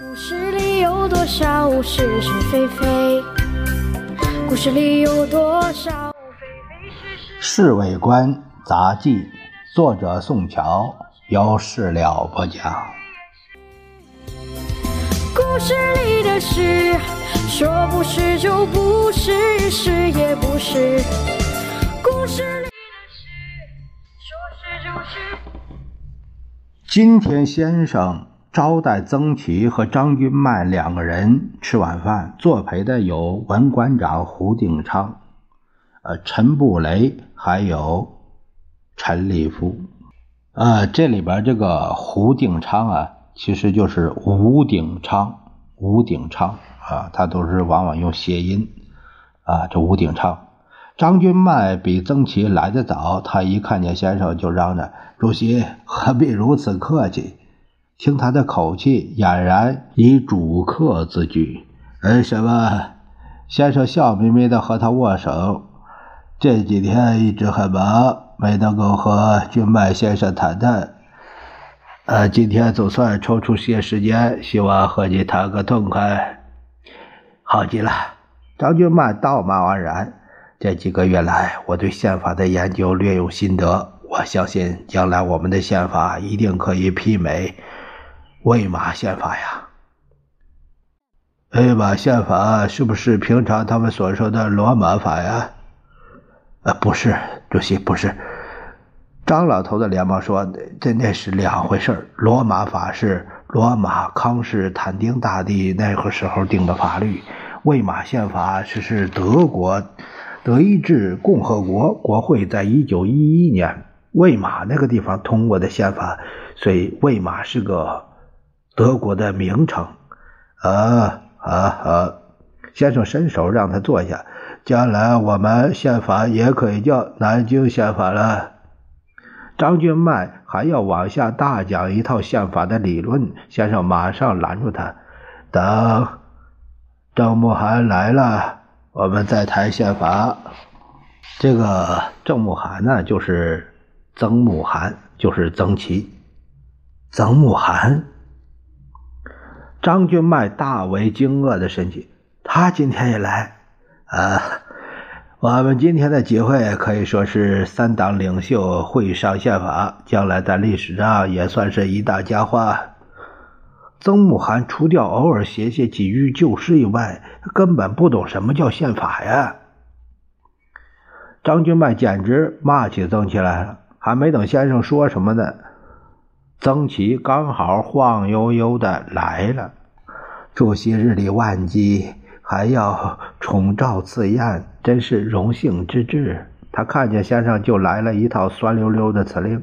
故事里有多少是是非非？故事里有多少非非是是？《侍卫官杂记》作者宋乔，有事了不讲。故事里的事，说不是就不是，是也不是。故事里的事，说是就是。今天先生招待曾琦和张君迈两个人吃晚饭，作陪的有文馆长胡定昌、呃陈布雷，还有陈立夫。呃，这里边这个胡定昌啊，其实就是吴鼎昌，吴鼎昌啊，他都是往往用谐音啊，这吴鼎昌。张君迈比曾琦来得早，他一看见先生就嚷着：“主席何必如此客气？”听他的口气，俨然以主客自居。而什么？先生笑眯眯的和他握手。这几天一直很忙，没能够和君迈先生谈谈。呃，今天总算抽出些时间，希望和你谈个痛快。好极了，张君迈道貌岸然。这几个月来，我对宪法的研究略有心得，我相信将来我们的宪法一定可以媲美魏玛宪法呀。魏玛宪法是不是平常他们所说的罗马法呀？呃，不是，主席，不是。张老头子连忙说：“这那是两回事罗马法是罗马康士坦丁大帝那个时候定的法律，魏玛宪法是是德国。”德意志共和国国会在一九一一年魏玛那个地方通过的宪法，所以魏玛是个德国的名称。啊啊啊！先生伸手让他坐下。将来我们宪法也可以叫南京宪法了。张君迈还要往下大讲一套宪法的理论，先生马上拦住他：“等郑慕涵来了。”我们再谈宪法。这个郑慕涵呢，就是曾慕涵，就是曾琦。曾慕涵，张君迈大为惊愕的神情。他今天也来啊！我们今天的集会可以说是三党领袖会商宪法，将来在历史上也算是一大佳话。曾慕涵除掉偶尔写写几句旧诗以外，根本不懂什么叫宪法呀！张君迈简直骂起曾琦来了。还没等先生说什么呢，曾琦刚好晃悠悠的来了。主席日理万机，还要宠召赐宴，真是荣幸之至。他看见先生，就来了一套酸溜溜的辞令：“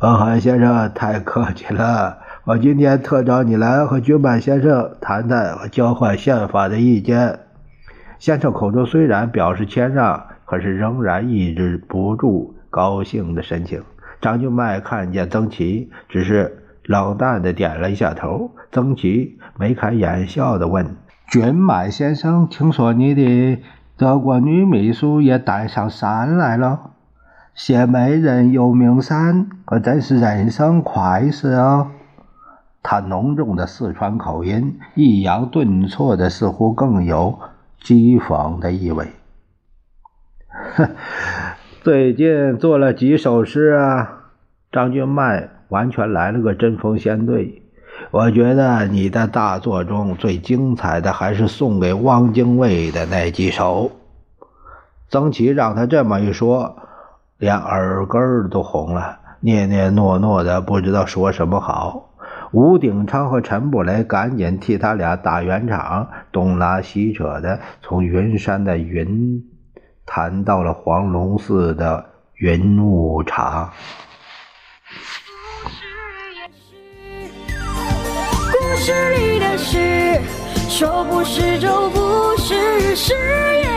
文涵先生，太客气了。”我今天特找你来和君迈先生谈谈交换宪法的意见。先生口中虽然表示谦让，可是仍然抑制不住高兴的神情。张君迈看见曾琦，只是冷淡的点了一下头。曾琦眉开眼笑的问：“君迈先生，听说你的德国女秘书也带上山来了？写美人游名山，可真是人生快事哦。”他浓重的四川口音，抑扬顿挫的，似乎更有讥讽的意味。呵 最近做了几首诗啊？张君迈完全来了个针锋相对。我觉得你的大作中最精彩的还是送给汪精卫的那几首。曾琦让他这么一说，连耳根都红了，念念诺诺的，不知道说什么好。吴鼎昌和陈布雷赶紧替他俩打圆场，东拉西扯的，从云山的云谈到了黄龙寺的云雾茶。故事里的事，说不是就不是，是也。